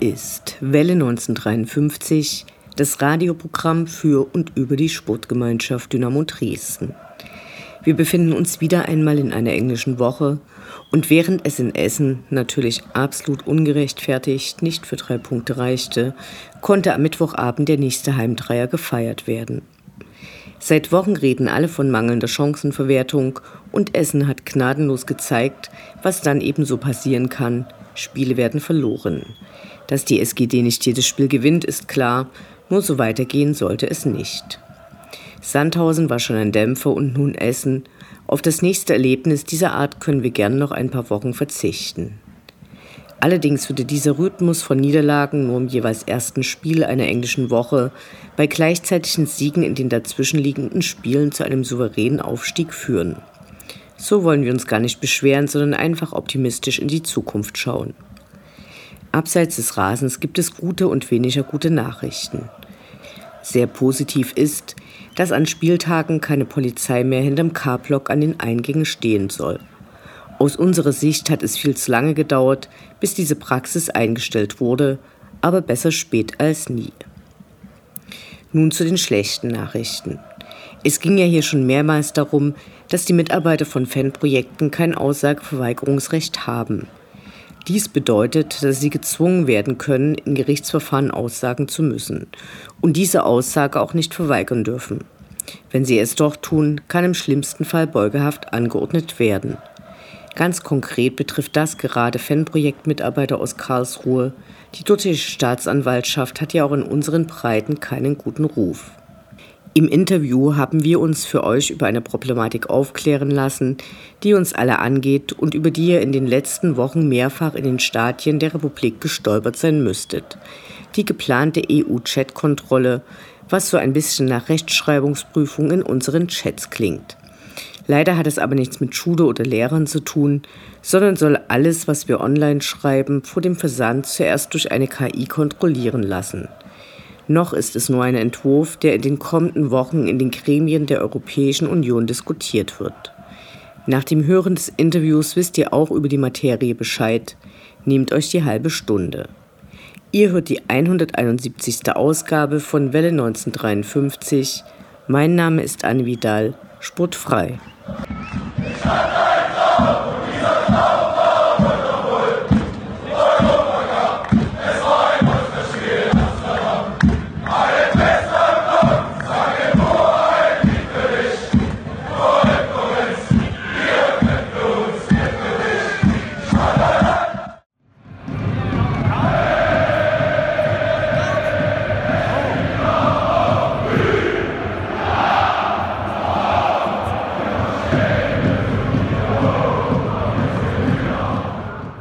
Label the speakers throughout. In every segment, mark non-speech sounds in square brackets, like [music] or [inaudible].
Speaker 1: Ist Welle 1953, das Radioprogramm für und über die Sportgemeinschaft Dynamo Dresden. Wir befinden uns wieder einmal in einer englischen Woche und während es in Essen natürlich absolut ungerechtfertigt nicht für drei Punkte reichte, konnte am Mittwochabend der nächste Heimdreier gefeiert werden. Seit Wochen reden alle von mangelnder Chancenverwertung und Essen hat gnadenlos gezeigt, was dann ebenso passieren kann, Spiele werden verloren. Dass die SGD nicht jedes Spiel gewinnt, ist klar, nur so weitergehen sollte es nicht. Sandhausen war schon ein Dämpfer und nun Essen. Auf das nächste Erlebnis dieser Art können wir gern noch ein paar Wochen verzichten. Allerdings würde dieser Rhythmus von Niederlagen nur im jeweils ersten Spiel einer englischen Woche bei gleichzeitigen Siegen in den dazwischenliegenden Spielen zu einem souveränen Aufstieg führen. So wollen wir uns gar nicht beschweren, sondern einfach optimistisch in die Zukunft schauen. Abseits des Rasens gibt es gute und weniger gute Nachrichten. Sehr positiv ist, dass an Spieltagen keine Polizei mehr hinterm K-Block an den Eingängen stehen soll. Aus unserer Sicht hat es viel zu lange gedauert, bis diese Praxis eingestellt wurde, aber besser spät als nie. Nun zu den schlechten Nachrichten. Es ging ja hier schon mehrmals darum, dass die Mitarbeiter von Fanprojekten kein Aussageverweigerungsrecht haben. Dies bedeutet, dass sie gezwungen werden können, in Gerichtsverfahren aussagen zu müssen und diese Aussage auch nicht verweigern dürfen. Wenn sie es doch tun, kann im schlimmsten Fall Beugehaft angeordnet werden. Ganz konkret betrifft das gerade Fanprojektmitarbeiter aus Karlsruhe. Die dortige Staatsanwaltschaft hat ja auch in unseren Breiten keinen guten Ruf. Im Interview haben wir uns für euch über eine Problematik aufklären lassen, die uns alle angeht und über die ihr in den letzten Wochen mehrfach in den Stadien der Republik gestolpert sein müsstet. Die geplante EU-Chat-Kontrolle, was so ein bisschen nach Rechtschreibungsprüfung in unseren Chats klingt. Leider hat es aber nichts mit Schule oder Lehrern zu tun, sondern soll alles, was wir online schreiben, vor dem Versand zuerst durch eine KI kontrollieren lassen. Noch ist es nur ein Entwurf, der in den kommenden Wochen in den Gremien der Europäischen Union diskutiert wird. Nach dem Hören des Interviews wisst ihr auch über die Materie Bescheid. Nehmt euch die halbe Stunde. Ihr hört die 171. Ausgabe von Welle 1953. Mein Name ist Anne Vidal, sportfrei.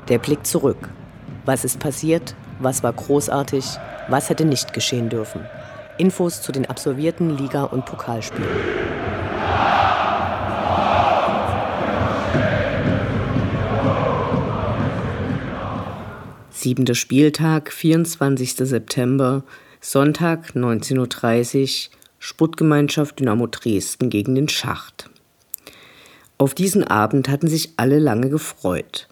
Speaker 1: Der Blick zurück. Was ist passiert? Was war großartig? Was hätte nicht geschehen dürfen? Infos zu den absolvierten Liga- und Pokalspielen. Siebenter Spieltag, 24. September, Sonntag 19.30 Uhr, Sportgemeinschaft Dynamo Dresden gegen den Schacht. Auf diesen Abend hatten sich alle lange gefreut.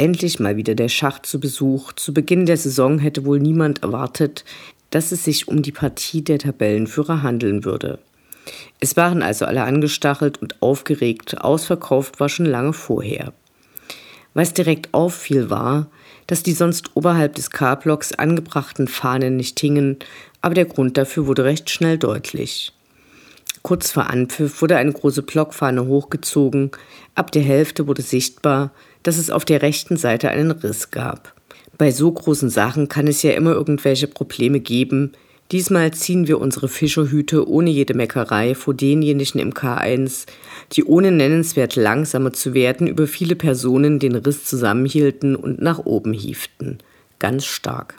Speaker 1: Endlich mal wieder der Schacht zu Besuch. Zu Beginn der Saison hätte wohl niemand erwartet, dass es sich um die Partie der Tabellenführer handeln würde. Es waren also alle angestachelt und aufgeregt, ausverkauft war schon lange vorher. Was direkt auffiel war, dass die sonst oberhalb des K-Blocks angebrachten Fahnen nicht hingen, aber der Grund dafür wurde recht schnell deutlich. Kurz vor Anpfiff wurde eine große Blockfahne hochgezogen, ab der Hälfte wurde sichtbar, dass es auf der rechten Seite einen Riss gab. Bei so großen Sachen kann es ja immer irgendwelche Probleme geben, Diesmal ziehen wir unsere Fischerhüte ohne jede Meckerei vor denjenigen im K1, die ohne nennenswert langsamer zu werden über viele Personen den Riss zusammenhielten und nach oben hieften. Ganz stark.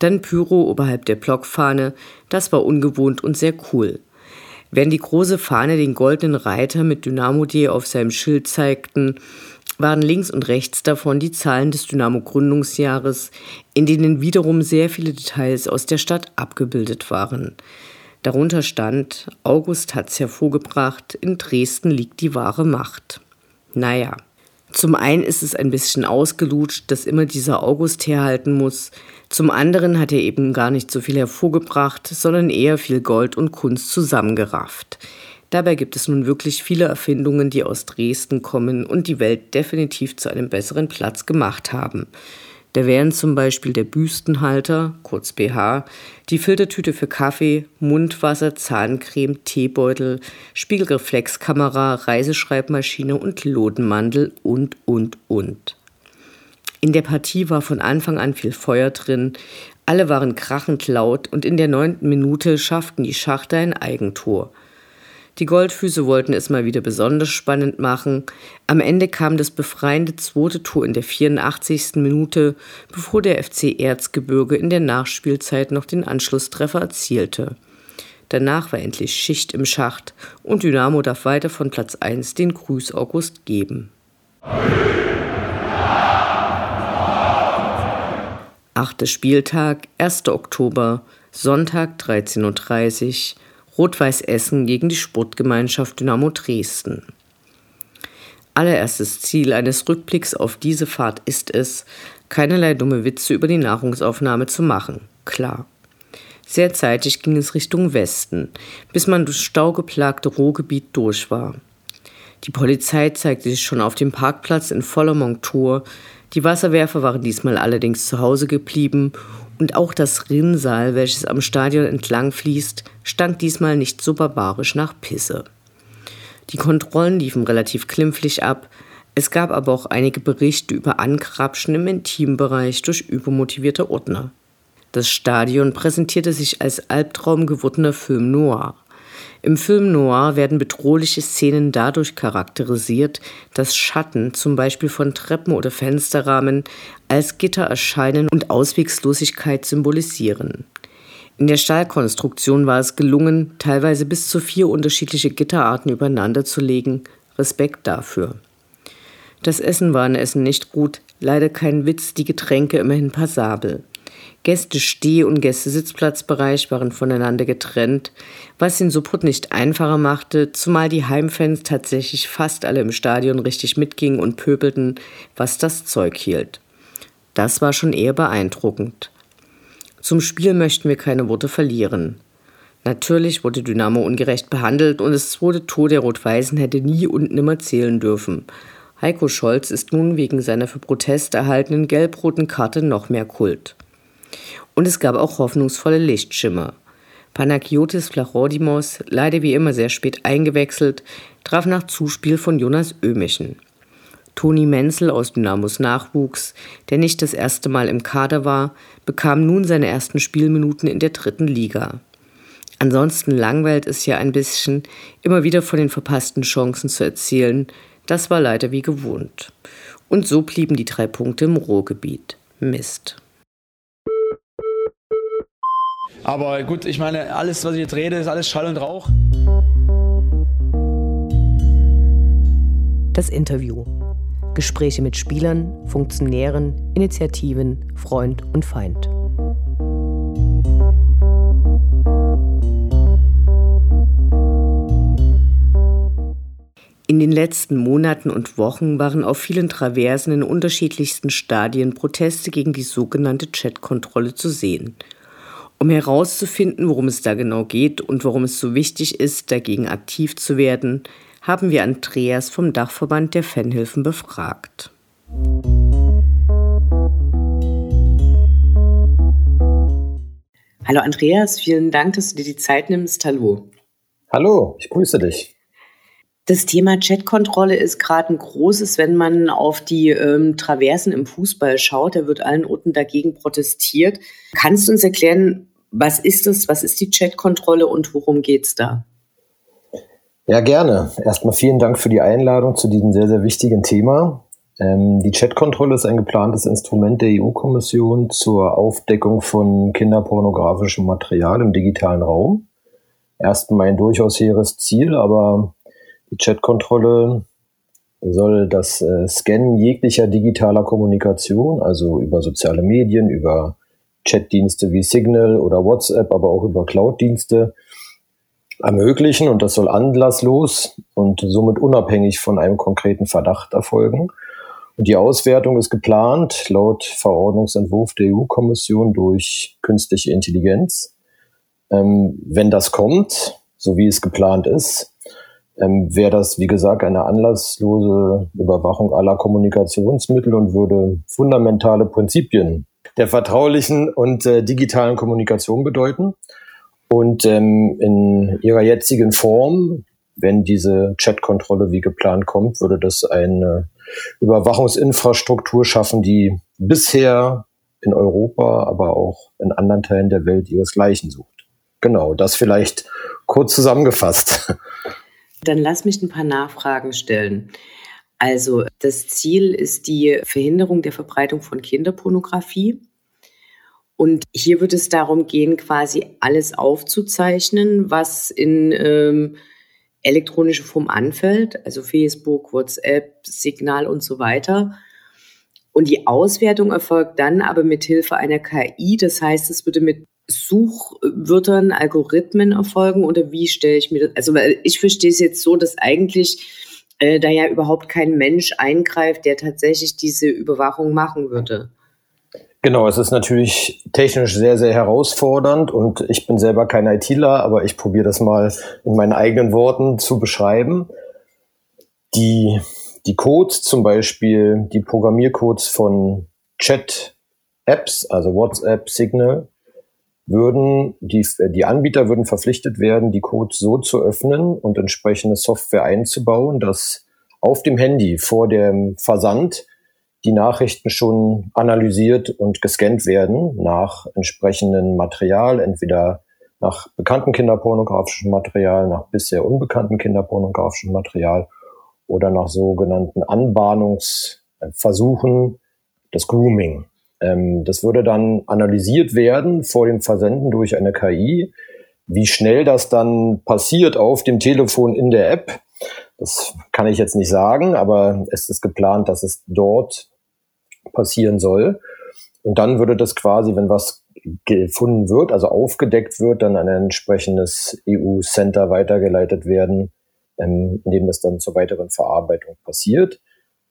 Speaker 1: Dann Pyro oberhalb der Blockfahne, das war ungewohnt und sehr cool. Während die große Fahne den goldenen Reiter mit Dynamo-D auf seinem Schild zeigten, waren links und rechts davon die Zahlen des Dynamo-Gründungsjahres, in denen wiederum sehr viele Details aus der Stadt abgebildet waren. Darunter stand, August hat's hervorgebracht, in Dresden liegt die wahre Macht. Naja, zum einen ist es ein bisschen ausgelutscht, dass immer dieser August herhalten muss, zum anderen hat er eben gar nicht so viel hervorgebracht, sondern eher viel Gold und Kunst zusammengerafft. Dabei gibt es nun wirklich viele Erfindungen, die aus Dresden kommen und die Welt definitiv zu einem besseren Platz gemacht haben. Da wären zum Beispiel der Büstenhalter, kurz BH, die Filtertüte für Kaffee, Mundwasser, Zahncreme, Teebeutel, Spiegelreflexkamera, Reiseschreibmaschine und Lodenmandel und, und, und. In der Partie war von Anfang an viel Feuer drin, alle waren krachend laut und in der neunten Minute schafften die Schachter ein Eigentor – die Goldfüße wollten es mal wieder besonders spannend machen. Am Ende kam das befreiende zweite Tor in der 84. Minute, bevor der FC Erzgebirge in der Nachspielzeit noch den Anschlusstreffer erzielte. Danach war endlich Schicht im Schacht und Dynamo darf weiter von Platz 1 den Grüß August geben. Achter Spieltag, 1. Oktober, Sonntag 13.30 Uhr. Rot-Weiß Essen gegen die Sportgemeinschaft Dynamo Dresden. Allererstes Ziel eines Rückblicks auf diese Fahrt ist es, keinerlei dumme Witze über die Nahrungsaufnahme zu machen. Klar. Sehr zeitig ging es Richtung Westen, bis man durchs staugeplagte Ruhrgebiet durch war. Die Polizei zeigte sich schon auf dem Parkplatz in voller Montur. Die Wasserwerfer waren diesmal allerdings zu Hause geblieben und auch das Rinnsal, welches am Stadion entlang fließt, stank diesmal nicht so barbarisch nach Pisse. Die Kontrollen liefen relativ klimpflich ab, es gab aber auch einige Berichte über Ankrapschen im Intimbereich durch übermotivierte Ordner. Das Stadion präsentierte sich als albtraumgewurdener Film noir. Im Film Noir werden bedrohliche Szenen dadurch charakterisiert, dass Schatten, zum Beispiel von Treppen oder Fensterrahmen, als Gitter erscheinen und Auswegslosigkeit symbolisieren. In der Stahlkonstruktion war es gelungen, teilweise bis zu vier unterschiedliche Gitterarten übereinander zu legen. Respekt dafür. Das Essen war in Essen nicht gut, leider kein Witz, die Getränke immerhin passabel. Gäste-Steh- und Gästesitzplatzbereich waren voneinander getrennt, was den Support nicht einfacher machte, zumal die Heimfans tatsächlich fast alle im Stadion richtig mitgingen und pöbelten, was das Zeug hielt. Das war schon eher beeindruckend. Zum Spiel möchten wir keine Worte verlieren. Natürlich wurde Dynamo ungerecht behandelt und das zweite Tor der Rot-Weißen hätte nie und nimmer zählen dürfen. Heiko Scholz ist nun wegen seiner für Protest erhaltenen gelb-roten Karte noch mehr Kult. Und es gab auch hoffnungsvolle Lichtschimmer. Panagiotis Flachodimos, leider wie immer sehr spät eingewechselt, traf nach Zuspiel von Jonas Ömichen. Toni Menzel aus Dynamos Nachwuchs, der nicht das erste Mal im Kader war, bekam nun seine ersten Spielminuten in der dritten Liga. Ansonsten langweilt es ja ein bisschen, immer wieder von den verpassten Chancen zu erzählen. Das war leider wie gewohnt. Und so blieben die drei Punkte im Ruhrgebiet. Mist.
Speaker 2: Aber gut, ich meine, alles, was ich jetzt rede, ist alles Schall und Rauch.
Speaker 1: Das Interview. Gespräche mit Spielern, Funktionären, Initiativen, Freund und Feind. In den letzten Monaten und Wochen waren auf vielen Traversen in unterschiedlichsten Stadien Proteste gegen die sogenannte Chatkontrolle zu sehen – um herauszufinden, worum es da genau geht und warum es so wichtig ist, dagegen aktiv zu werden, haben wir Andreas vom Dachverband der Fanhilfen befragt. Hallo Andreas, vielen Dank, dass du dir die Zeit nimmst. Hallo.
Speaker 3: Hallo, ich grüße dich.
Speaker 1: Das Thema Chatkontrolle ist gerade ein großes, wenn man auf die ähm, Traversen im Fußball schaut. Da wird allen Orten dagegen protestiert. Kannst du uns erklären, Was ist es? Was ist die Chatkontrolle und worum geht es da?
Speaker 3: Ja, gerne. Erstmal vielen Dank für die Einladung zu diesem sehr, sehr wichtigen Thema. Ähm, die Chatkontrolle ist ein geplantes Instrument der EU-Kommission zur Aufdeckung von kinderpornografischem Material im digitalen Raum. Erstmal ein durchaus hehres Ziel, aber die Chatkontrolle soll das äh, Scannen jeglicher digitaler Kommunikation, also über soziale Medien, über Chatdienste wie Signal oder WhatsApp, aber auch über Cloud-Dienste ermöglichen und das soll anlasslos und somit unabhängig von einem konkreten Verdacht erfolgen. Und die Auswertung ist geplant laut Verordnungsentwurf der EU-Kommission durch künstliche Intelligenz. Ähm, wenn das kommt, so wie es geplant ist, ähm, wäre das, wie gesagt, eine anlasslose Überwachung aller Kommunikationsmittel und würde fundamentale Prinzipien der vertraulichen und äh, digitalen Kommunikation bedeuten. Und ähm, in ihrer jetzigen Form, wenn diese Chatkontrolle wie geplant kommt, würde das eine Überwachungsinfrastruktur schaffen, die bisher in Europa, aber auch in anderen Teilen der Welt ihresgleichen sucht. Genau, das vielleicht kurz zusammengefasst.
Speaker 1: Dann lass mich ein paar Nachfragen stellen. Also das Ziel ist die Verhinderung der Verbreitung von Kinderpornografie. Und hier wird es darum gehen, quasi alles aufzuzeichnen, was in ähm, elektronische Form anfällt, also Facebook, WhatsApp, Signal und so weiter. Und die Auswertung erfolgt dann aber mit Hilfe einer KI. Das heißt, es würde mit Suchwörtern, Algorithmen erfolgen oder wie stelle ich mir das? Also ich verstehe es jetzt so, dass eigentlich äh, da ja überhaupt kein Mensch eingreift, der tatsächlich diese Überwachung machen würde.
Speaker 3: Genau, es ist natürlich technisch sehr, sehr herausfordernd und ich bin selber kein ITler, aber ich probiere das mal in meinen eigenen Worten zu beschreiben. Die, die Codes, zum Beispiel die Programmiercodes von Chat-Apps, also WhatsApp, Signal, würden die, die Anbieter würden verpflichtet werden, die Codes so zu öffnen und entsprechende Software einzubauen, dass auf dem Handy vor dem Versand die Nachrichten schon analysiert und gescannt werden nach entsprechendem Material, entweder nach bekannten kinderpornografischem Material, nach bisher unbekannten kinderpornografischem Material oder nach sogenannten Anbahnungsversuchen, das Grooming. Ähm, das würde dann analysiert werden vor dem Versenden durch eine KI. Wie schnell das dann passiert auf dem Telefon in der App, das kann ich jetzt nicht sagen, aber es ist geplant, dass es dort passieren soll. Und dann würde das quasi, wenn was gefunden wird, also aufgedeckt wird, dann an ein entsprechendes EU-Center weitergeleitet werden, ähm, in dem das dann zur weiteren Verarbeitung passiert.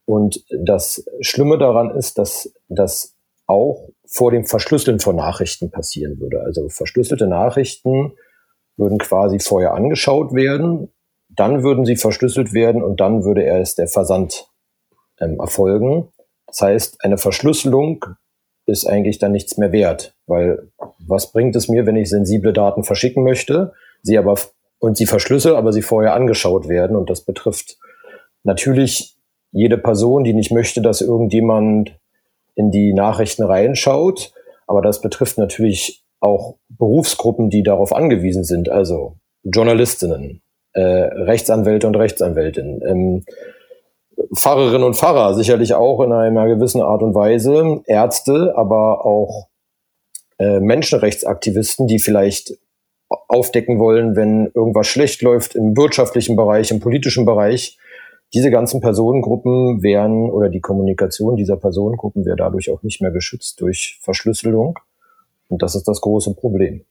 Speaker 3: Und das Schlimme daran ist, dass das auch vor dem Verschlüsseln von Nachrichten passieren würde. Also verschlüsselte Nachrichten würden quasi vorher angeschaut werden, dann würden sie verschlüsselt werden und dann würde erst der Versand ähm, erfolgen. Das heißt, eine Verschlüsselung ist eigentlich dann nichts mehr wert, weil was bringt es mir, wenn ich sensible Daten verschicken möchte, sie aber und sie verschlüssel, aber sie vorher angeschaut werden und das betrifft natürlich jede Person, die nicht möchte, dass irgendjemand in die Nachrichten reinschaut. Aber das betrifft natürlich auch Berufsgruppen, die darauf angewiesen sind, also Journalistinnen, äh, Rechtsanwälte und Rechtsanwältinnen, ähm, Pfarrerinnen und Pfarrer sicherlich auch in einer gewissen Art und Weise, Ärzte, aber auch äh, Menschenrechtsaktivisten, die vielleicht aufdecken wollen, wenn irgendwas schlecht läuft im wirtschaftlichen Bereich, im politischen Bereich, diese ganzen Personengruppen wären oder die Kommunikation dieser Personengruppen wäre dadurch auch nicht mehr geschützt durch Verschlüsselung. Und das ist das große Problem.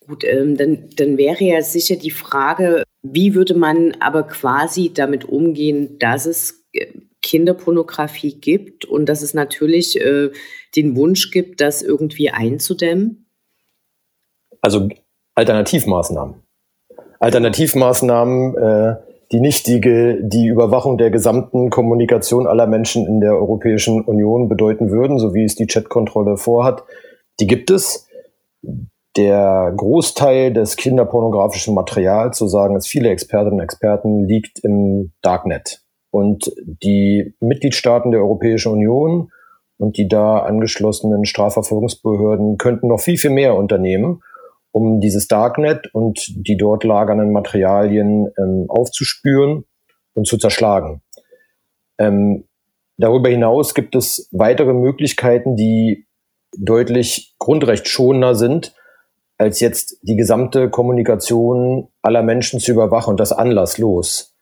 Speaker 1: Gut, ähm, dann, dann wäre ja sicher die Frage, wie würde man aber quasi damit umgehen, dass es äh, Kinderpornografie gibt und dass es natürlich äh, den Wunsch gibt, das irgendwie einzudämmen?
Speaker 3: Also Alternativmaßnahmen. Alternativmaßnahmen, äh, die nicht die, die Überwachung der gesamten Kommunikation aller Menschen in der Europäischen Union bedeuten würden, so wie es die Chatkontrolle vorhat, die gibt es. Der Großteil des kinderpornografischen Materials, so sagen es viele Expertinnen und Experten, liegt im Darknet. Und die Mitgliedstaaten der Europäischen Union und die da angeschlossenen Strafverfolgungsbehörden könnten noch viel, viel mehr unternehmen, um dieses Darknet und die dort lagernden Materialien ähm, aufzuspüren und zu zerschlagen. Ähm, darüber hinaus gibt es weitere Möglichkeiten, die deutlich grundrechtsschonender sind, als jetzt die gesamte Kommunikation aller Menschen zu überwachen und das anlasslos.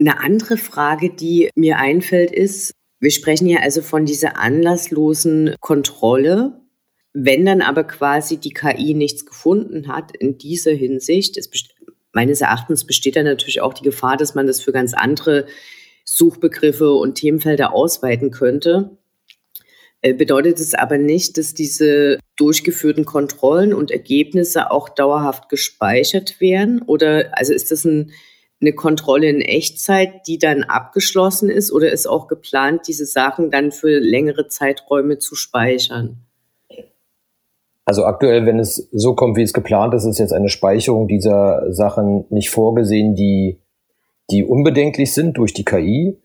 Speaker 1: Eine andere Frage, die mir einfällt, ist, wir sprechen ja also von dieser anlasslosen Kontrolle. Wenn dann aber quasi die KI nichts gefunden hat in dieser Hinsicht, es meines Erachtens besteht da natürlich auch die Gefahr, dass man das für ganz andere Suchbegriffe und Themenfelder ausweiten könnte. Äh, bedeutet es aber nicht, dass diese durchgeführten Kontrollen und Ergebnisse auch dauerhaft gespeichert werden? Oder also ist das ein, eine Kontrolle in Echtzeit, die dann abgeschlossen ist? Oder ist auch geplant, diese Sachen dann für längere Zeiträume zu speichern?
Speaker 3: Also aktuell, wenn es so kommt, wie es geplant ist, ist jetzt eine Speicherung dieser Sachen nicht vorgesehen, die, die unbedenklich sind durch die KI.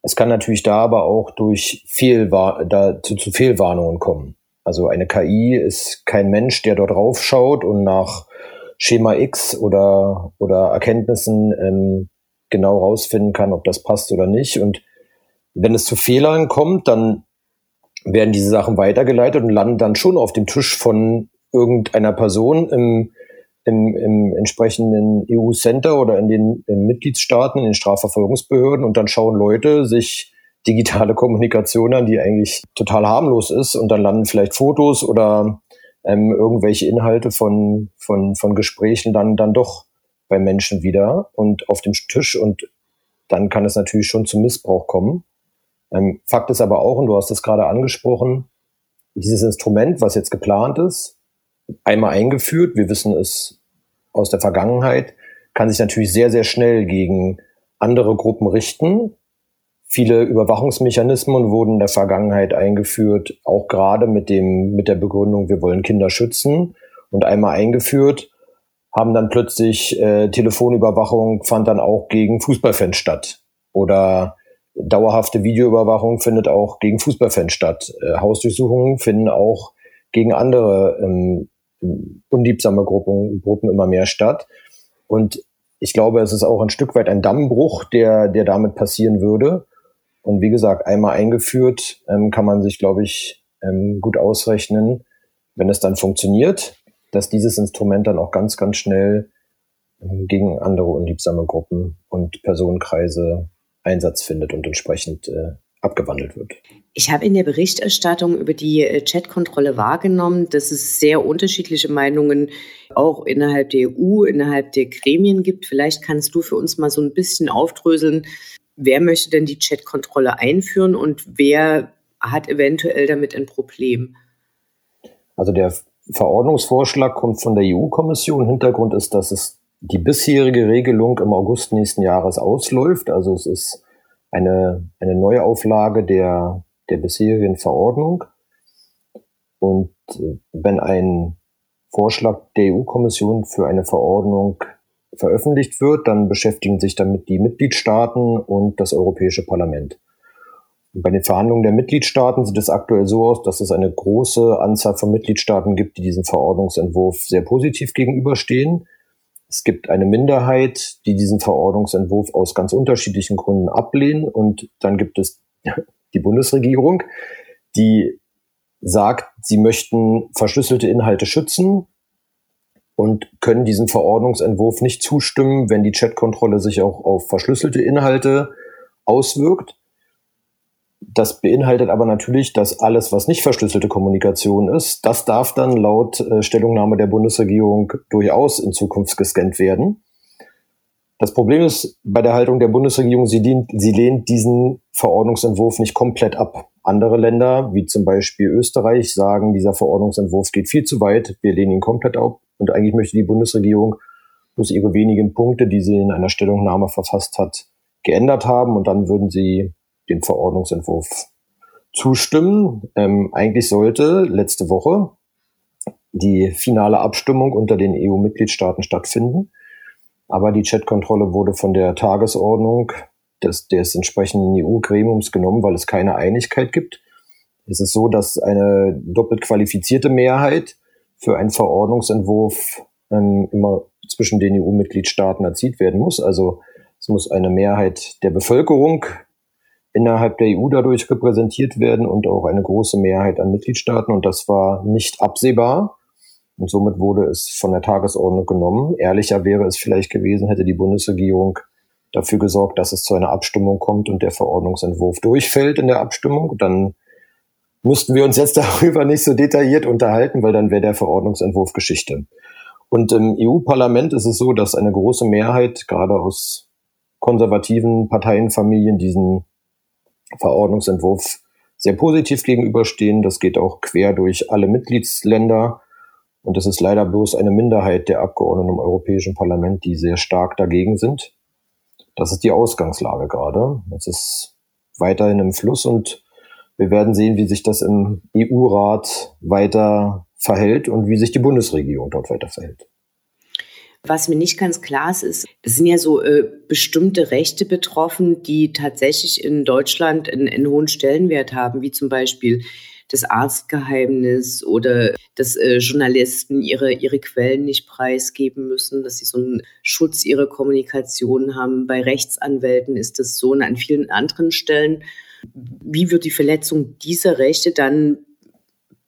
Speaker 3: Es kann natürlich da aber auch durch Fehlwar da zu, zu Fehlwarnungen kommen. Also eine KI ist kein Mensch, der dort raufschaut und nach Schema X oder, oder Erkenntnissen ähm, genau rausfinden kann, ob das passt oder nicht. Und wenn es zu Fehlern kommt, dann werden diese Sachen weitergeleitet und landen dann schon auf dem Tisch von irgendeiner Person im, im, im entsprechenden EU-Center oder in den Mitgliedstaaten, in den Strafverfolgungsbehörden und dann schauen Leute sich digitale Kommunikation an, die eigentlich total harmlos ist und dann landen vielleicht Fotos oder ähm, irgendwelche Inhalte von, von, von Gesprächen dann, dann doch bei Menschen wieder und auf dem Tisch und dann kann es natürlich schon zum Missbrauch kommen. Ähm, Fakt ist aber auch, und du hast es gerade angesprochen, dieses Instrument, was jetzt geplant ist, einmal eingeführt, wir wissen es aus der Vergangenheit, kann sich natürlich sehr, sehr schnell gegen andere Gruppen richten. Viele Überwachungsmechanismen wurden in der Vergangenheit eingeführt, auch gerade mit dem, mit der Begründung, wir wollen Kinder schützen und einmal eingeführt, haben dann plötzlich äh, Telefonüberwachung fand dann auch gegen Fußballfans statt oder dauerhafte Videoüberwachung findet auch gegen Fußballfans statt. Äh, Hausdurchsuchungen finden auch gegen andere ähm, unliebsame Gruppen, Gruppen immer mehr statt. Und ich glaube, es ist auch ein Stück weit ein Dammbruch, der, der damit passieren würde. Und wie gesagt, einmal eingeführt, ähm, kann man sich, glaube ich, ähm, gut ausrechnen, wenn es dann funktioniert, dass dieses Instrument dann auch ganz, ganz schnell ähm, gegen andere unliebsame Gruppen und Personenkreise Einsatz findet und entsprechend äh, abgewandelt wird.
Speaker 1: Ich habe in der Berichterstattung über die äh, Chatkontrolle wahrgenommen, dass es sehr unterschiedliche Meinungen auch innerhalb der EU, innerhalb der Gremien gibt. Vielleicht kannst du für uns mal so ein bisschen aufdröseln, wer möchte denn die Chatkontrolle einführen und wer hat eventuell damit ein Problem?
Speaker 3: Also der Verordnungsvorschlag kommt von der EU-Kommission. Hintergrund ist, dass es die bisherige Regelung im August nächsten Jahres ausläuft. Also es ist eine, eine Neuauflage der, der bisherigen Verordnung. Und äh, wenn ein Vorschlag der EU-Kommission für eine Verordnung veröffentlicht wird, dann beschäftigen sich damit die Mitgliedstaaten und das Europäische Parlament. Und bei den Verhandlungen der Mitgliedstaaten sieht es aktuell so aus, dass es eine große Anzahl von Mitgliedstaaten gibt, die diesem Verordnungsentwurf sehr positiv gegenüberstehen. Es gibt eine Minderheit, die diesen Verordnungsentwurf aus ganz unterschiedlichen Gründen ablehnen. Und dann gibt es [laughs] die Bundesregierung, die sagt, sie möchten verschlüsselte Inhalte schützen und können diesem Verordnungsentwurf nicht zustimmen, wenn die Chatkontrolle sich auch auf verschlüsselte Inhalte auswirkt. Das beinhaltet aber natürlich, dass alles, was nicht verschlüsselte Kommunikation ist, das darf dann laut äh, Stellungnahme der Bundesregierung durchaus in Zukunft gescannt werden. Das Problem ist bei der Haltung der Bundesregierung, sie, dient, sie lehnt diesen Verordnungsentwurf nicht komplett ab. Andere Länder, wie zum Beispiel Österreich, sagen, dieser Verordnungsentwurf geht viel zu weit, wir lehnen ihn komplett ab. Und eigentlich möchte die Bundesregierung bloß ihre wenigen Punkte, die sie in einer Stellungnahme verfasst hat, geändert haben. Und dann würden sie den Verordnungsentwurf zustimmen. Ähm, eigentlich sollte letzte Woche die finale Abstimmung unter den EU-Mitgliedstaaten stattfinden. Aber die Chatkontrolle wurde von der Tagesordnung des, des entsprechenden EU-Gremiums genommen, weil es keine Einigkeit gibt. ist es so, dass eine doppelt qualifizierte Mehrheit für einen Verordnungsentwurf ähm, immer zwischen den EU-Mitgliedstaaten erzielt werden muss. Also es muss eine Mehrheit der Bevölkerung innerhalb der EU dadurch repräsentiert werden und auch eine große Mehrheit an Mitgliedstaaten. Und das war nicht absehbar. Und somit wurde es von der Tagesordnung genommen. Ehrlicher wäre es vielleicht gewesen, hätte die Bundesregierung dafür gesorgt, dass es zu einer Abstimmung kommt und der Verordnungsentwurf durchfällt in der Abstimmung. Dann müssten wir uns jetzt [laughs] darüber nicht so detailliert unterhalten, weil dann wäre der Verordnungsentwurf Geschichte. Und im EU-Parlament ist es so, dass eine große Mehrheit, gerade aus konservativen Parteienfamilien, diesen Verordnungsentwurf sehr positiv gegenüberstehen. Das geht auch quer durch alle Mitgliedsländer. Und es ist leider bloß eine Minderheit der Abgeordneten im Europäischen Parlament, die sehr stark dagegen sind. Das ist die Ausgangslage gerade. Es ist weiterhin im Fluss und wir werden sehen, wie sich das im EU-Rat weiter verhält und wie sich die Bundesregierung dort weiter verhält.
Speaker 1: Was mir nicht ganz klar ist, ist, es sind ja so äh, bestimmte Rechte betroffen, die tatsächlich in Deutschland einen, hohen Stellenwert haben, wie zum Beispiel das Arztgeheimnis oder dass äh, Journalisten ihre, ihre Quellen nicht preisgeben müssen, dass sie so einen Schutz ihrer Kommunikation haben. Bei Rechtsanwälten ist das so und an vielen anderen Stellen. Wie wird die Verletzung dieser Rechte dann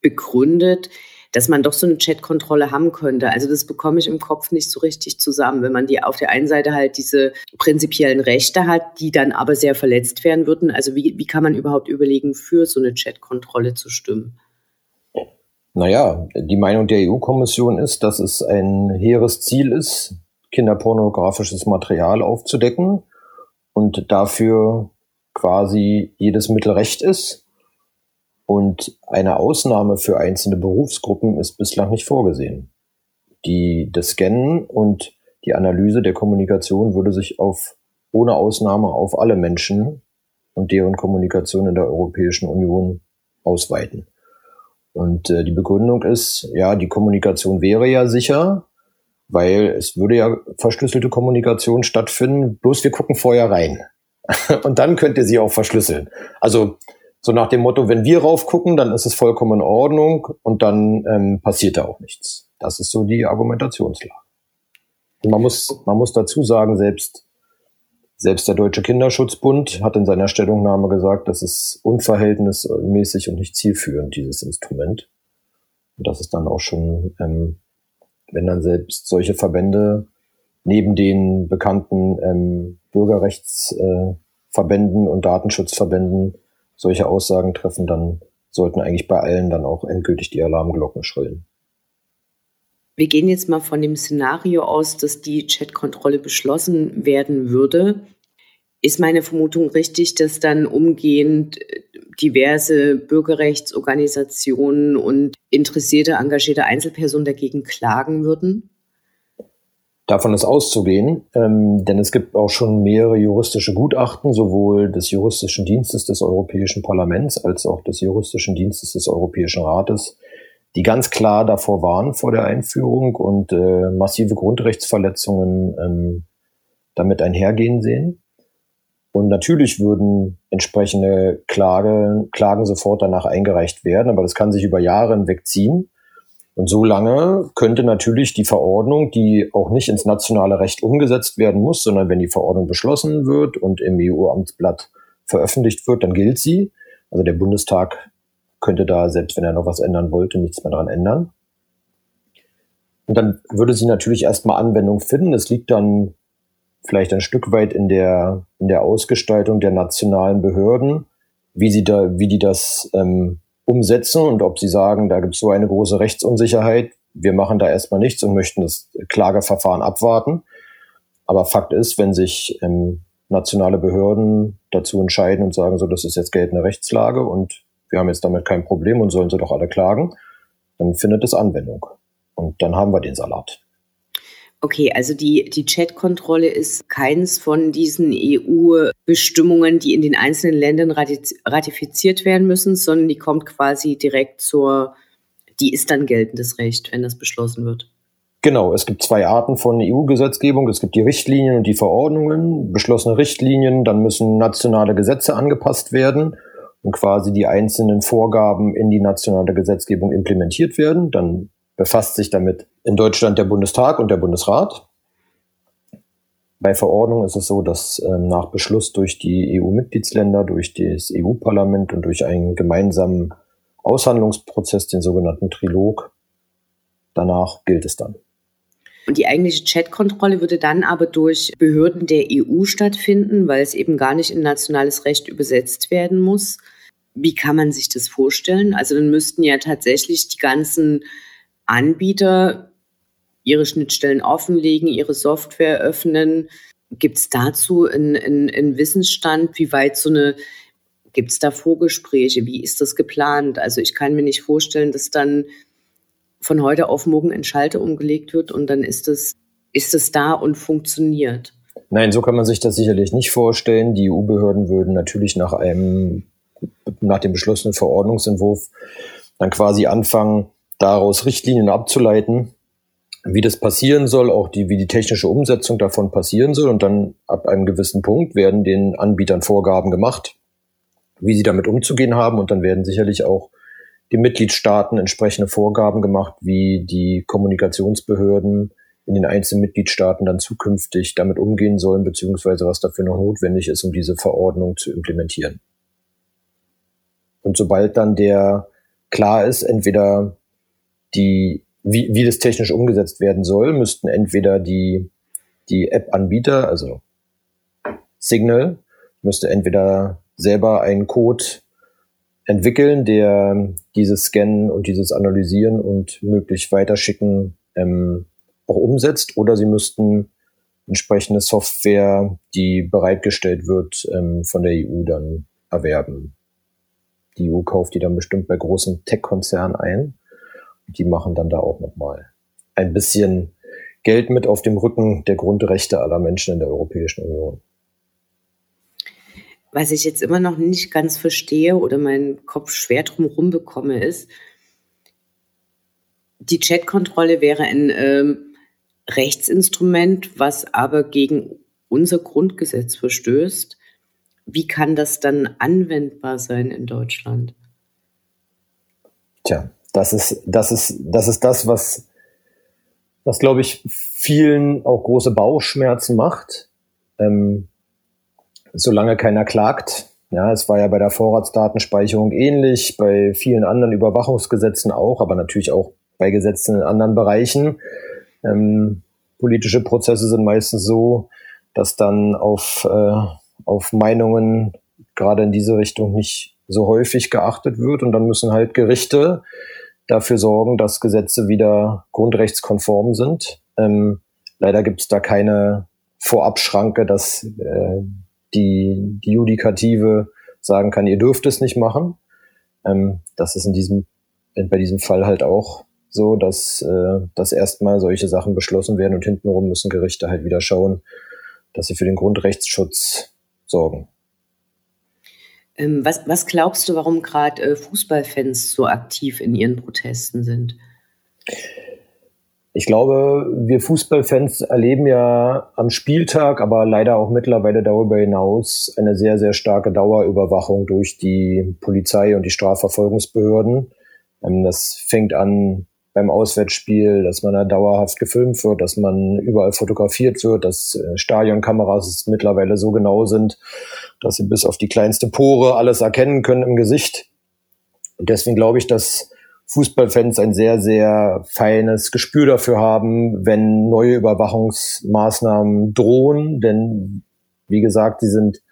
Speaker 1: begründet? Dass man doch so eine Chatkontrolle haben könnte. Also das bekomme ich im Kopf nicht so richtig zusammen, wenn man die auf der einen Seite halt diese prinzipiellen Rechte hat, die dann aber sehr verletzt werden würden. Also wie, wie kann man überhaupt überlegen, für so eine Chatkontrolle zu stimmen?
Speaker 3: Naja, die Meinung der EU-Kommission ist, dass es ein hehres Ziel ist, kinderpornografisches Material aufzudecken und dafür quasi jedes Mittel recht ist. Und eine Ausnahme für einzelne Berufsgruppen ist bislang nicht vorgesehen. Die, das Scannen und die Analyse der Kommunikation würde sich auf, ohne Ausnahme auf alle Menschen und deren Kommunikation in der Europäischen Union ausweiten. Und äh, die Begründung ist, ja, die Kommunikation wäre ja sicher, weil es würde ja verschlüsselte Kommunikation stattfinden, bloß wir gucken vorher rein. [laughs] und dann könnt ihr sie auch verschlüsseln. Also so nach dem Motto, wenn wir raufgucken, dann ist es vollkommen in Ordnung und dann ähm, passiert da auch nichts. Das ist so die Argumentationslage. Und man muss, man muss dazu sagen, selbst, selbst der Deutsche Kinderschutzbund hat in seiner Stellungnahme gesagt, das ist unverhältnismäßig und nicht zielführend, dieses Instrument. Und das ist dann auch schon, ähm, wenn dann selbst solche Verbände neben den bekannten ähm, Bürgerrechtsverbänden äh, und Datenschutzverbänden solche Aussagen treffen, dann sollten eigentlich bei allen dann auch endgültig die Alarmglocken schrillen.
Speaker 1: Wir gehen jetzt mal von dem Szenario aus, dass die Chatkontrolle beschlossen werden würde. Ist meine Vermutung richtig, dass dann umgehend diverse Bürgerrechtsorganisationen und interessierte, engagierte Einzelpersonen dagegen klagen würden?
Speaker 3: Davon ist auszugehen, ähm, denn es gibt auch schon mehrere juristische Gutachten, sowohl des juristischen Dienstes des Europäischen Parlaments als auch des juristischen Dienstes des Europäischen Rates, die ganz klar davor waren vor der Einführung und äh, massive Grundrechtsverletzungen ähm, damit einhergehen sehen. Und natürlich würden entsprechende Klage, Klagen sofort danach eingereicht werden, aber das kann sich über Jahre hinweg ziehen. Und so lange könnte natürlich die Verordnung, die auch nicht ins nationale Recht umgesetzt werden muss, sondern wenn die Verordnung beschlossen wird und im EU-Amtsblatt veröffentlicht wird, dann gilt sie. Also der Bundestag könnte da, selbst wenn er noch was ändern wollte, nichts mehr daran ändern. Und dann würde sie natürlich erstmal Anwendung finden. Es liegt dann vielleicht ein Stück weit in der, in der Ausgestaltung der nationalen Behörden, wie sie da, wie die das ähm, umsetzen und ob sie sagen, da gibt es so eine große Rechtsunsicherheit, wir machen da erstmal nichts und möchten das Klageverfahren abwarten. Aber Fakt ist, wenn sich ähm, nationale Behörden dazu entscheiden und sagen, so, das ist jetzt geltende Rechtslage und wir haben jetzt damit kein Problem und sollen sie doch alle klagen, dann findet es Anwendung. Und dann haben wir den Salat.
Speaker 1: Okay, also die, die Chat-Kontrolle ist keins von diesen EU-Bestimmungen, die in den einzelnen Ländern ratifiziert werden müssen, sondern die kommt quasi direkt zur, die ist dann geltendes Recht, wenn das beschlossen wird.
Speaker 3: Genau, es gibt zwei Arten von EU-Gesetzgebung. Es gibt die Richtlinien und die Verordnungen. Beschlossene Richtlinien, dann müssen nationale Gesetze angepasst werden. und quasi die einzelnen Vorgaben in die nationale Gesetzgebung implementiert werden. Dann befasst sich damit in Deutschland der Bundestag und der Bundesrat. Bei Verordnung ist es so, dass ähm, nach Beschluss durch die EU-Mitgliedsländer, durch das EU-Parlament und durch einen gemeinsamen Aushandlungsprozess, den sogenannten Trilog, danach gilt es dann.
Speaker 1: Und die eigentliche Chatkontrolle würde dann aber durch Behörden der EU stattfinden, weil es eben gar nicht in nationales Recht übersetzt werden muss. Wie kann man sich das vorstellen? Also dann müssten ja tatsächlich die ganzen Anbieter ihre Schnittstellen offenlegen, ihre Software öffnen. Gibt es dazu einen, Wissensstand, wie weit so eine, gibt es da Vorgespräche, wie ist das geplant? Also ich kann mir nicht vorstellen, dass dann von heute auf morgen ein Schalter umgelegt wird und dann ist es, ist es da und funktioniert.
Speaker 3: Nein, so kann man sich das sicherlich nicht vorstellen. Die EU-Behörden würden natürlich nach einem, nach dem beschlossenen Verordnungsentwurf dann quasi anfangen, daraus Richtlinien abzuleiten, wie das passieren soll, auch die, wie die technische Umsetzung davon passieren soll. Und dann ab einem gewissen Punkt werden den Anbietern Vorgaben gemacht, wie sie damit umzugehen haben. Und dann werden sicherlich auch die Mitgliedstaaten entsprechende Vorgaben gemacht, wie die Kommunikationsbehörden in den einzelnen Mitgliedstaaten dann zukünftig damit umgehen sollen, beziehungsweise was dafür noch notwendig ist, um diese Verordnung zu implementieren. Und sobald dann der klar ist, entweder die, wie, wie das technisch umgesetzt werden soll, müssten entweder die, die App-Anbieter, also Signal, müsste entweder selber einen Code entwickeln, der dieses Scannen und dieses Analysieren und möglich weiterschicken ähm, auch umsetzt, oder sie müssten entsprechende Software, die bereitgestellt wird, ähm, von der EU dann erwerben. Die EU kauft die dann bestimmt bei großen Tech-Konzernen ein. Die machen dann da auch nochmal ein bisschen Geld mit auf dem Rücken der Grundrechte aller Menschen in der Europäischen Union.
Speaker 1: Was ich jetzt immer noch nicht ganz verstehe oder meinen Kopf schwer drum rumbekomme, ist, die Chatkontrolle wäre ein ähm, Rechtsinstrument, was aber gegen unser Grundgesetz verstößt. Wie kann das dann anwendbar sein in Deutschland?
Speaker 3: Tja, das ist, das ist, das ist das, was, was glaube ich vielen auch große Bauchschmerzen macht. Ähm, solange keiner klagt. Ja, es war ja bei der Vorratsdatenspeicherung ähnlich, bei vielen anderen Überwachungsgesetzen auch, aber natürlich auch bei Gesetzen in anderen Bereichen. Ähm, politische Prozesse sind meistens so, dass dann auf, äh, auf Meinungen gerade in diese Richtung nicht so häufig geachtet wird und dann müssen halt Gerichte dafür sorgen, dass Gesetze wieder grundrechtskonform sind. Ähm, leider gibt es da keine Vorabschranke, dass äh, die, die Judikative sagen kann, ihr dürft es nicht machen. Ähm, das ist in diesem, bei diesem Fall halt auch so, dass, äh, dass erstmal solche Sachen beschlossen werden und hintenrum müssen Gerichte halt wieder schauen, dass sie für den Grundrechtsschutz sorgen.
Speaker 1: Ähm, was, was glaubst du, warum gerade äh, Fußballfans so aktiv in ihren Protesten sind?
Speaker 3: Ich glaube, wir Fußballfans erleben ja am Spieltag, aber leider auch mittlerweile darüber hinaus eine sehr, sehr starke Dauerüberwachung durch die Polizei und die Strafverfolgungsbehörden. Ähm, das fängt an beim Auswärtsspiel, dass man da dauerhaft gefilmt wird, dass man überall fotografiert wird, dass äh, Stadionkameras mittlerweile so genau sind, dass sie bis auf die kleinste Pore alles erkennen können im Gesicht. Und deswegen glaube ich, dass Fußballfans ein sehr, sehr feines Gespür dafür haben, wenn neue Überwachungsmaßnahmen drohen. Denn, wie gesagt, sie sind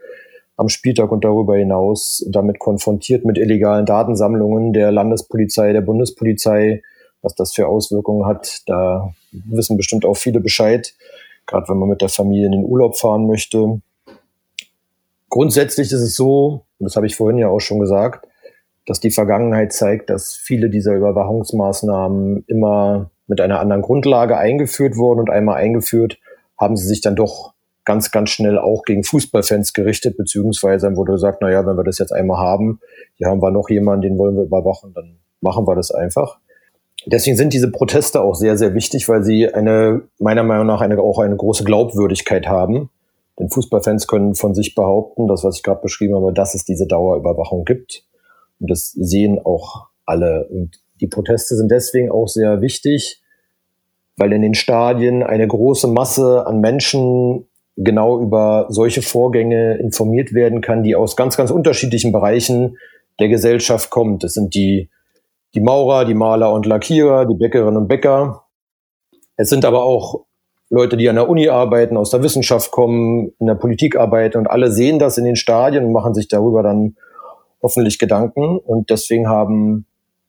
Speaker 3: am Spieltag und darüber hinaus damit konfrontiert mit illegalen Datensammlungen der Landespolizei, der Bundespolizei. Was das für Auswirkungen hat, da wissen bestimmt auch viele Bescheid, gerade wenn man mit der Familie in den Urlaub fahren möchte. Grundsätzlich ist es so, und das habe ich vorhin ja auch schon gesagt, dass die Vergangenheit zeigt, dass viele dieser Überwachungsmaßnahmen immer mit einer anderen Grundlage eingeführt wurden und einmal eingeführt, haben sie sich dann doch ganz, ganz schnell auch gegen Fußballfans gerichtet, beziehungsweise dann wurde gesagt, na ja, wenn wir das jetzt einmal haben, hier haben wir noch jemanden, den wollen wir überwachen, dann machen wir das einfach. Deswegen sind diese Proteste auch sehr, sehr wichtig, weil sie eine, meiner Meinung nach, eine, auch eine große Glaubwürdigkeit haben. Denn Fußballfans können von sich behaupten, das, was ich gerade beschrieben habe, dass es diese Dauerüberwachung gibt. Und das sehen auch alle. Und die Proteste sind deswegen auch sehr wichtig, weil in den Stadien eine große Masse an Menschen genau über solche Vorgänge informiert werden kann, die aus ganz, ganz unterschiedlichen Bereichen der Gesellschaft kommt. Das sind die, die Maurer, die Maler und Lackierer, die Bäckerinnen und Bäcker. Es sind aber auch Leute, die an der Uni arbeiten, aus der Wissenschaft kommen, in der Politik arbeiten und alle sehen das in den Stadien und machen sich darüber dann hoffentlich Gedanken. Und deswegen haben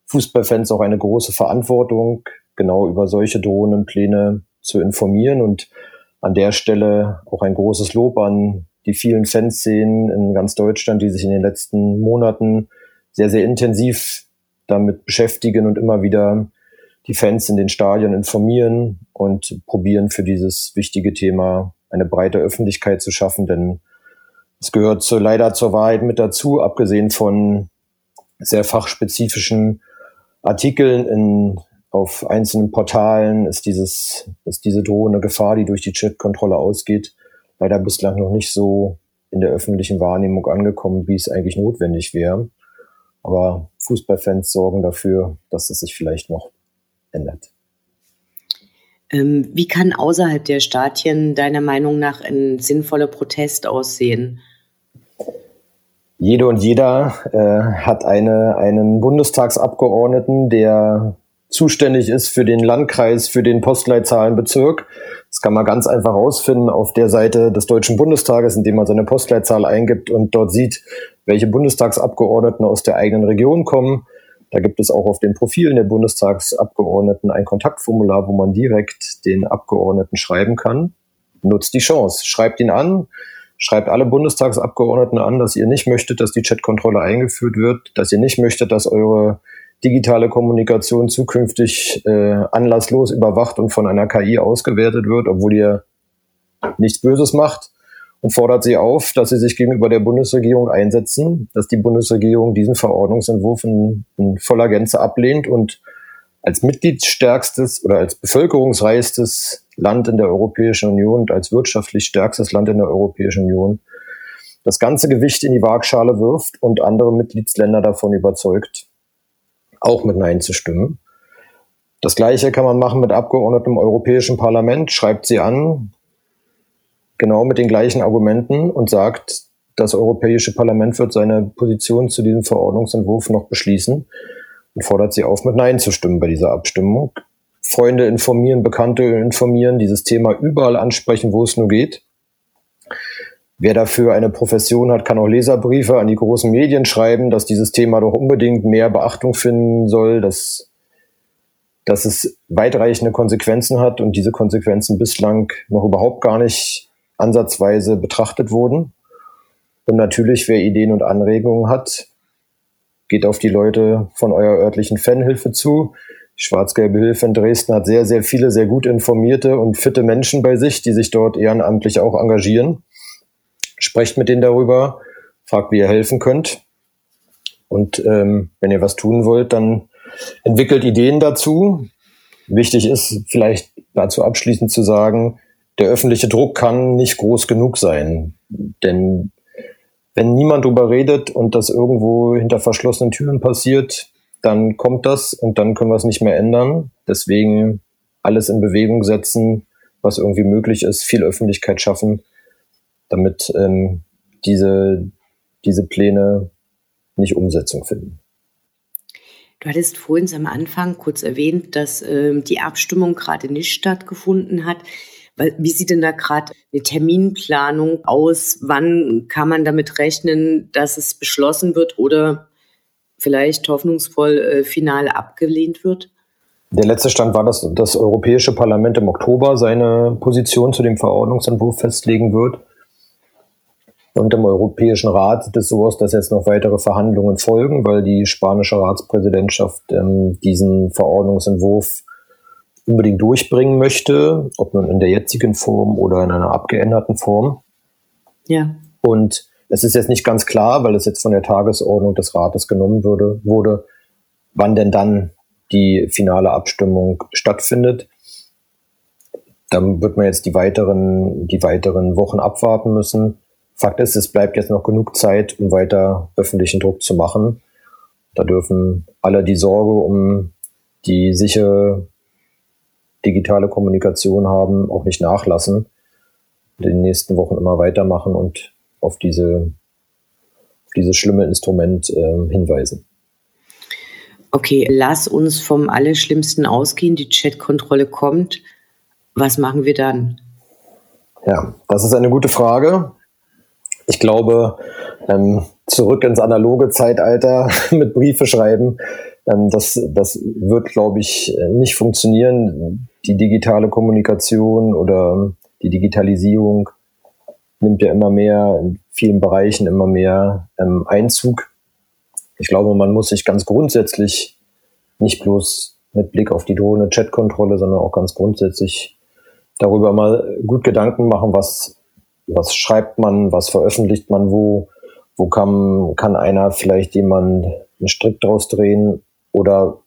Speaker 3: Fußballfans auch eine große Verantwortung, genau über solche Drohnenpläne zu informieren. Und an der Stelle auch ein großes Lob an die vielen Fanszenen in ganz Deutschland, die sich in den letzten Monaten sehr, sehr intensiv damit beschäftigen und immer wieder die Fans in den Stadien informieren und probieren für dieses wichtige Thema eine breite Öffentlichkeit zu schaffen, denn es gehört zu, leider zur Wahrheit mit dazu, abgesehen von sehr fachspezifischen Artikeln in, auf einzelnen Portalen ist dieses, ist diese drohende Gefahr, die durch die Chatkontrolle ausgeht, leider bislang noch nicht so in der öffentlichen Wahrnehmung angekommen, wie es eigentlich notwendig wäre. Aber Fußballfans sorgen dafür, dass es sich vielleicht noch ändert.
Speaker 1: Ähm, wie kann außerhalb der Stadien deiner Meinung nach ein sinnvoller Protest aussehen?
Speaker 3: Jede und jeder äh, hat eine, einen Bundestagsabgeordneten, der zuständig ist für den Landkreis, für den Postleitzahlenbezirk. Das kann man ganz einfach rausfinden auf der Seite des Deutschen Bundestages, indem man seine Postleitzahl eingibt und dort sieht, welche Bundestagsabgeordneten aus der eigenen Region kommen. Da gibt es auch auf den Profilen der Bundestagsabgeordneten ein Kontaktformular, wo man direkt den Abgeordneten schreiben kann. Nutzt die Chance, schreibt ihn an, schreibt alle Bundestagsabgeordneten an, dass ihr nicht möchtet, dass die Chatkontrolle eingeführt wird, dass ihr nicht möchtet, dass eure digitale Kommunikation zukünftig äh, anlasslos überwacht und von einer KI ausgewertet wird, obwohl ihr nichts Böses macht und fordert sie auf, dass sie sich gegenüber der Bundesregierung einsetzen, dass die Bundesregierung diesen Verordnungsentwurf in, in voller Gänze ablehnt und als mitgliedsstärkstes oder als bevölkerungsreichstes Land in der Europäischen Union und als wirtschaftlich stärkstes Land in der Europäischen Union das ganze Gewicht in die Waagschale wirft und andere Mitgliedsländer davon überzeugt, auch mit Nein zu stimmen. Das Gleiche kann man machen mit Abgeordneten im Europäischen Parlament, schreibt sie an, genau mit den gleichen Argumenten und sagt, das Europäische Parlament wird seine Position zu diesem Verordnungsentwurf noch beschließen und fordert sie auf, mit Nein zu stimmen bei dieser Abstimmung. Freunde informieren, Bekannte informieren, dieses Thema überall ansprechen, wo es nur geht. Wer dafür eine Profession hat, kann auch Leserbriefe an die großen Medien schreiben, dass dieses Thema doch unbedingt mehr Beachtung finden soll, dass, dass es weitreichende Konsequenzen hat und diese Konsequenzen bislang noch überhaupt gar nicht ansatzweise betrachtet wurden. Und natürlich, wer Ideen und Anregungen hat, geht auf die Leute von eurer örtlichen Fanhilfe zu. Die Schwarz-Gelbe Hilfe in Dresden hat sehr, sehr viele sehr gut informierte und fitte Menschen bei sich, die sich dort ehrenamtlich auch engagieren. Sprecht mit denen darüber, fragt, wie ihr helfen könnt. Und ähm, wenn ihr was tun wollt, dann entwickelt Ideen dazu. Wichtig ist vielleicht dazu abschließend zu sagen, der öffentliche Druck kann nicht groß genug sein. Denn wenn niemand drüber redet und das irgendwo hinter verschlossenen Türen passiert, dann kommt das und dann können wir es nicht mehr ändern. Deswegen alles in Bewegung setzen, was irgendwie möglich ist, viel Öffentlichkeit schaffen, damit ähm, diese, diese Pläne nicht Umsetzung finden.
Speaker 1: Du hattest vorhin am Anfang kurz erwähnt, dass ähm, die Abstimmung gerade nicht stattgefunden hat. Wie sieht denn da gerade eine Terminplanung aus? Wann kann man damit rechnen, dass es beschlossen wird oder vielleicht hoffnungsvoll äh, final abgelehnt wird?
Speaker 3: Der letzte Stand war, dass das Europäische Parlament im Oktober seine Position zu dem Verordnungsentwurf festlegen wird. Und im Europäischen Rat sieht es so aus, dass jetzt noch weitere Verhandlungen folgen, weil die spanische Ratspräsidentschaft ähm, diesen Verordnungsentwurf unbedingt durchbringen möchte, ob nun in der jetzigen Form oder in einer abgeänderten Form.
Speaker 1: Ja.
Speaker 3: Und es ist jetzt nicht ganz klar, weil es jetzt von der Tagesordnung des Rates genommen wurde, wurde, wann denn dann die finale Abstimmung stattfindet. dann wird man jetzt die weiteren, die weiteren Wochen abwarten müssen. Fakt ist, es bleibt jetzt noch genug Zeit, um weiter öffentlichen Druck zu machen. Da dürfen alle die Sorge um die sichere digitale Kommunikation haben, auch nicht nachlassen. In den nächsten Wochen immer weitermachen und auf diese, dieses schlimme Instrument äh, hinweisen.
Speaker 1: Okay, lass uns vom Allerschlimmsten ausgehen. Die Chatkontrolle kommt. Was machen wir dann?
Speaker 3: Ja, das ist eine gute Frage. Ich glaube, ähm, zurück ins analoge Zeitalter [laughs] mit Briefe schreiben, ähm, das, das wird, glaube ich, nicht funktionieren. Die digitale Kommunikation oder die Digitalisierung nimmt ja immer mehr in vielen Bereichen immer mehr ähm, Einzug. Ich glaube, man muss sich ganz grundsätzlich nicht bloß mit Blick auf die drohende Chatkontrolle, sondern auch ganz grundsätzlich darüber mal gut Gedanken machen, was, was schreibt man, was veröffentlicht man wo, wo kann, kann einer vielleicht jemand einen Strick draus drehen oder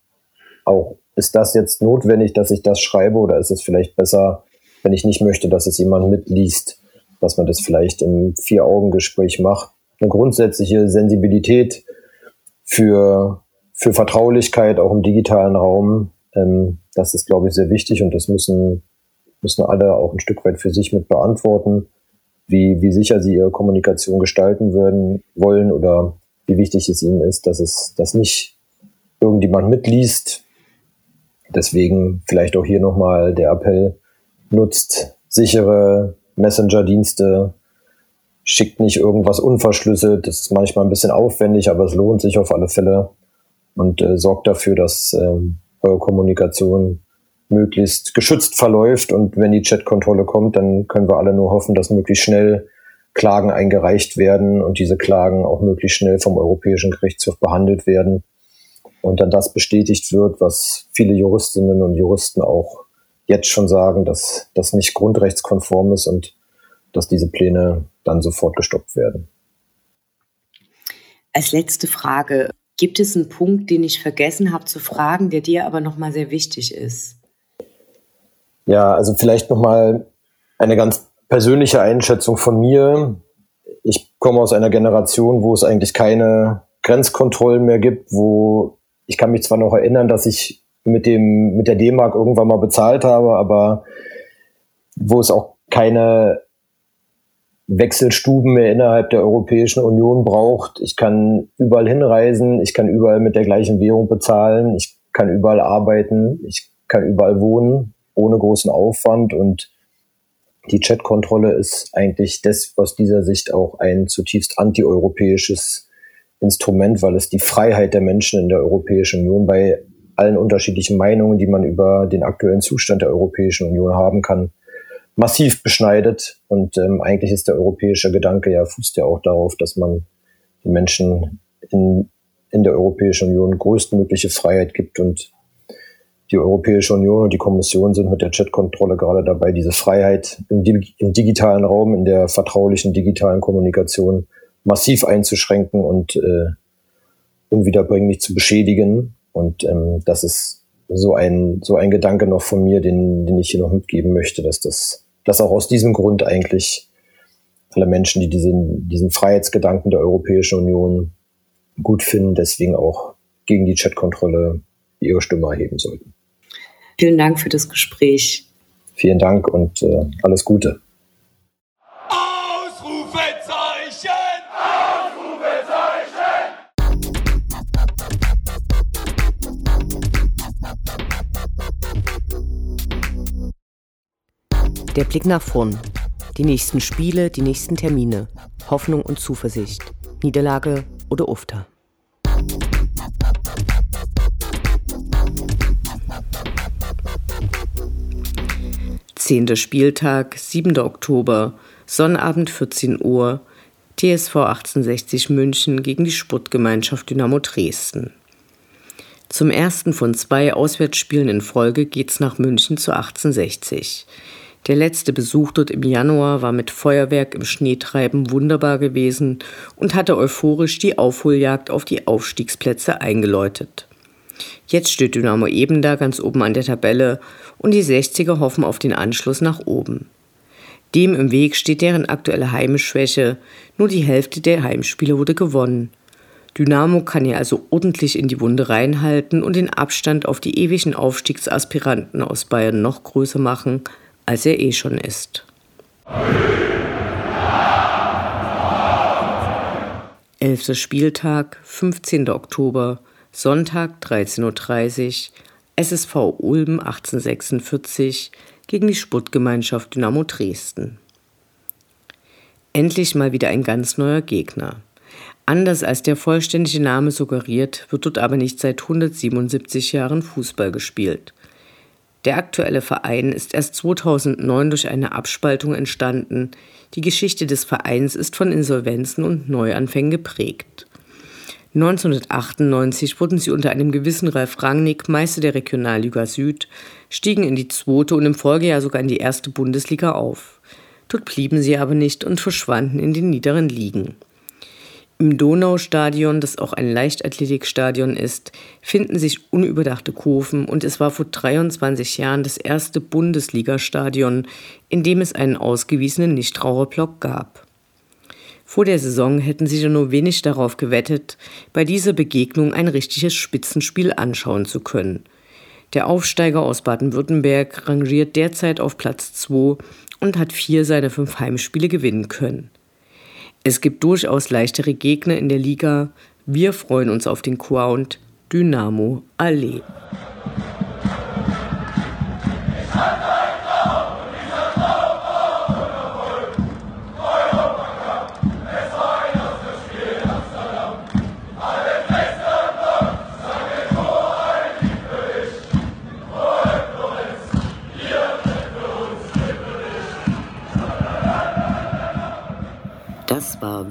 Speaker 3: auch, ist das jetzt notwendig, dass ich das schreibe oder ist es vielleicht besser, wenn ich nicht möchte, dass es jemand mitliest, dass man das vielleicht im Vier-Augen-Gespräch macht. Eine grundsätzliche Sensibilität für, für Vertraulichkeit auch im digitalen Raum, ähm, das ist, glaube ich, sehr wichtig und das müssen, müssen alle auch ein Stück weit für sich mit beantworten, wie, wie sicher sie ihre Kommunikation gestalten würden, wollen oder wie wichtig es ihnen ist, dass es, dass nicht irgendjemand mitliest. Deswegen vielleicht auch hier nochmal der Appell, nutzt sichere Messenger-Dienste, schickt nicht irgendwas unverschlüsselt. Das ist manchmal ein bisschen aufwendig, aber es lohnt sich auf alle Fälle und äh, sorgt dafür, dass äh, eure Kommunikation möglichst geschützt verläuft. Und wenn die Chatkontrolle kommt, dann können wir alle nur hoffen, dass möglichst schnell Klagen eingereicht werden und diese Klagen auch möglichst schnell vom Europäischen Gerichtshof behandelt werden und dann das bestätigt wird, was viele Juristinnen und Juristen auch jetzt schon sagen, dass das nicht grundrechtskonform ist und dass diese Pläne dann sofort gestoppt werden.
Speaker 1: Als letzte Frage, gibt es einen Punkt, den ich vergessen habe zu fragen, der dir aber nochmal sehr wichtig ist?
Speaker 3: Ja, also vielleicht nochmal eine ganz persönliche Einschätzung von mir. Ich komme aus einer Generation, wo es eigentlich keine Grenzkontrollen mehr gibt, wo ich kann mich zwar noch erinnern, dass ich mit dem, mit der D-Mark irgendwann mal bezahlt habe, aber wo es auch keine Wechselstuben mehr innerhalb der Europäischen Union braucht. Ich kann überall hinreisen, ich kann überall mit der gleichen Währung bezahlen, ich kann überall arbeiten, ich kann überall wohnen, ohne großen Aufwand und die Chatkontrolle ist eigentlich das aus dieser Sicht auch ein zutiefst antieuropäisches Instrument, weil es die Freiheit der Menschen in der Europäischen Union bei allen unterschiedlichen Meinungen, die man über den aktuellen Zustand der Europäischen Union haben kann, massiv beschneidet. Und ähm, eigentlich ist der europäische Gedanke ja, fußt ja auch darauf, dass man den Menschen in, in der Europäischen Union größtmögliche Freiheit gibt. Und die Europäische Union und die Kommission sind mit der Chatkontrolle gerade dabei, diese Freiheit im, im digitalen Raum, in der vertraulichen digitalen Kommunikation massiv einzuschränken und äh, unwiederbringlich zu beschädigen. Und ähm, das ist so ein, so ein Gedanke noch von mir, den, den ich hier noch mitgeben möchte, dass das, dass auch aus diesem Grund eigentlich alle Menschen, die diesen, diesen Freiheitsgedanken der Europäischen Union gut finden, deswegen auch gegen die Chatkontrolle ihre Stimme erheben sollten.
Speaker 1: Vielen Dank für das Gespräch.
Speaker 3: Vielen Dank und äh, alles Gute.
Speaker 1: Der Blick nach vorn. Die nächsten Spiele, die nächsten Termine. Hoffnung und Zuversicht. Niederlage oder Ufter. Zehnter Spieltag, 7. Oktober, Sonnabend 14 Uhr, TSV 1860 München gegen die Sportgemeinschaft Dynamo Dresden. Zum ersten von zwei Auswärtsspielen in Folge geht's nach München zu 1860. Der letzte Besuch dort im Januar war mit Feuerwerk im Schneetreiben wunderbar gewesen und hatte euphorisch die Aufholjagd auf die Aufstiegsplätze eingeläutet. Jetzt steht Dynamo eben da ganz oben an der Tabelle und die 60er hoffen auf den Anschluss nach oben. Dem im Weg steht deren aktuelle Heimschwäche. Nur die Hälfte der Heimspiele wurde gewonnen. Dynamo kann hier also ordentlich in die Wunde reinhalten und den Abstand auf die ewigen Aufstiegsaspiranten aus Bayern noch größer machen, als er eh schon ist. Elfter Spieltag, 15. Oktober, Sonntag 13.30 Uhr, SSV Ulm 1846 gegen die Sportgemeinschaft Dynamo Dresden. Endlich mal wieder ein ganz neuer Gegner. Anders als der vollständige Name suggeriert, wird dort aber nicht seit 177 Jahren Fußball gespielt. Der aktuelle Verein ist erst 2009 durch eine Abspaltung entstanden. Die Geschichte des Vereins ist von Insolvenzen und Neuanfängen geprägt. 1998 wurden sie unter einem gewissen Ralf Rangnick Meister der Regionalliga Süd, stiegen in die zweite und im Folgejahr sogar in die erste Bundesliga auf. Dort blieben sie aber nicht und verschwanden in den niederen Ligen. Im Donaustadion, das auch ein Leichtathletikstadion ist, finden sich unüberdachte Kurven und es war vor 23 Jahren das erste Bundesligastadion, in dem es einen ausgewiesenen Nichtraucherblock gab. Vor der Saison hätten sich nur wenig darauf gewettet, bei dieser Begegnung ein richtiges Spitzenspiel anschauen zu können. Der Aufsteiger aus Baden-Württemberg rangiert derzeit auf Platz 2 und hat vier seiner fünf Heimspiele gewinnen können. Es gibt durchaus leichtere Gegner in der Liga. Wir freuen uns auf den Quound Dynamo Allee. war